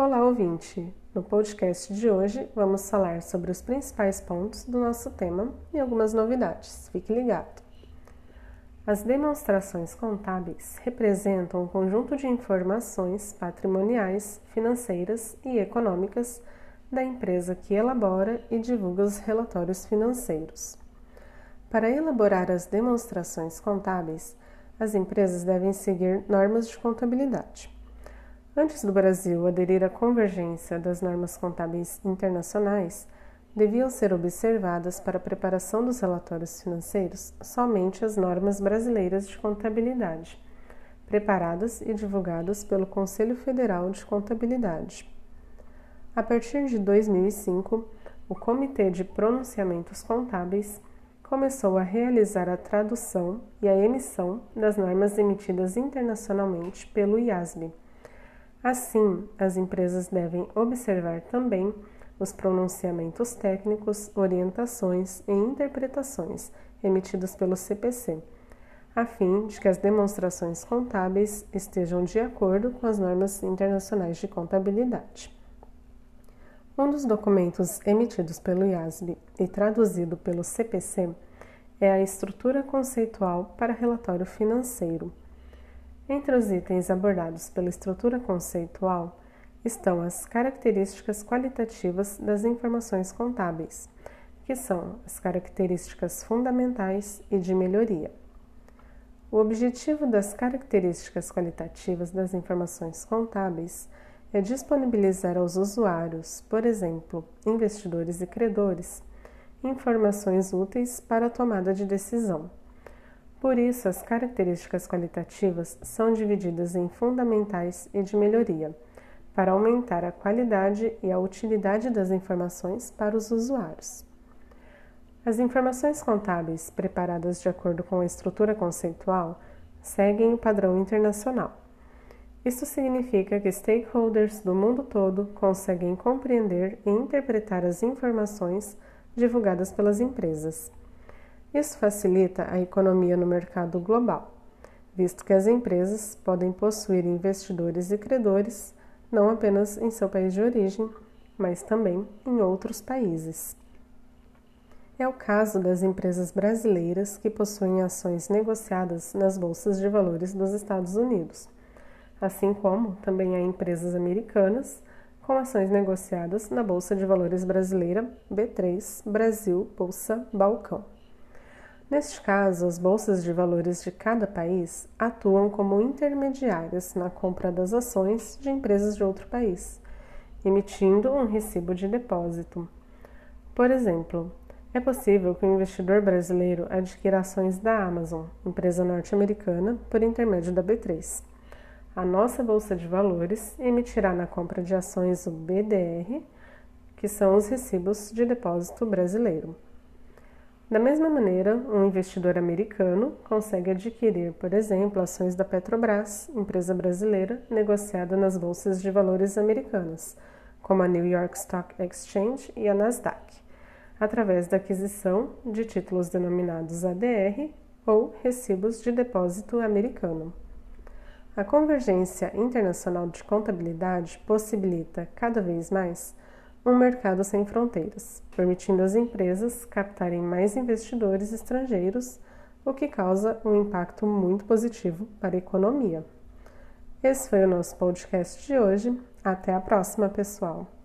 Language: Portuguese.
Olá, ouvinte! No podcast de hoje vamos falar sobre os principais pontos do nosso tema e algumas novidades. Fique ligado! As demonstrações contábeis representam um conjunto de informações patrimoniais, financeiras e econômicas da empresa que elabora e divulga os relatórios financeiros. Para elaborar as demonstrações contábeis, as empresas devem seguir normas de contabilidade. Antes do Brasil aderir à convergência das normas contábeis internacionais, deviam ser observadas para a preparação dos relatórios financeiros somente as normas brasileiras de contabilidade, preparadas e divulgadas pelo Conselho Federal de Contabilidade. A partir de 2005, o Comitê de Pronunciamentos Contábeis começou a realizar a tradução e a emissão das normas emitidas internacionalmente pelo IASB Assim, as empresas devem observar também os pronunciamentos técnicos, orientações e interpretações emitidos pelo CPC, a fim de que as demonstrações contábeis estejam de acordo com as normas internacionais de contabilidade. Um dos documentos emitidos pelo IASB e traduzido pelo CPC é a Estrutura Conceitual para Relatório Financeiro entre os itens abordados pela estrutura conceitual estão as características qualitativas das informações contábeis, que são as características fundamentais e de melhoria. O objetivo das características qualitativas das informações contábeis é disponibilizar aos usuários, por exemplo, investidores e credores, informações úteis para a tomada de decisão. Por isso, as características qualitativas são divididas em fundamentais e de melhoria, para aumentar a qualidade e a utilidade das informações para os usuários. As informações contábeis preparadas de acordo com a estrutura conceitual seguem o padrão internacional. Isso significa que stakeholders do mundo todo conseguem compreender e interpretar as informações divulgadas pelas empresas. Isso facilita a economia no mercado global, visto que as empresas podem possuir investidores e credores não apenas em seu país de origem, mas também em outros países. É o caso das empresas brasileiras que possuem ações negociadas nas bolsas de valores dos Estados Unidos, assim como também há empresas americanas com ações negociadas na Bolsa de Valores Brasileira B3 Brasil Bolsa Balcão. Neste caso, as bolsas de valores de cada país atuam como intermediárias na compra das ações de empresas de outro país, emitindo um recibo de depósito. Por exemplo, é possível que o um investidor brasileiro adquira ações da Amazon, empresa norte-americana, por intermédio da B3. A nossa bolsa de valores emitirá na compra de ações o BDR, que são os recibos de depósito brasileiro. Da mesma maneira, um investidor americano consegue adquirir, por exemplo, ações da Petrobras, empresa brasileira, negociada nas bolsas de valores americanas, como a New York Stock Exchange e a Nasdaq, através da aquisição de títulos denominados ADR ou recibos de depósito americano. A convergência internacional de contabilidade possibilita cada vez mais um mercado sem fronteiras, permitindo às empresas captarem mais investidores estrangeiros, o que causa um impacto muito positivo para a economia. Esse foi o nosso podcast de hoje. Até a próxima, pessoal!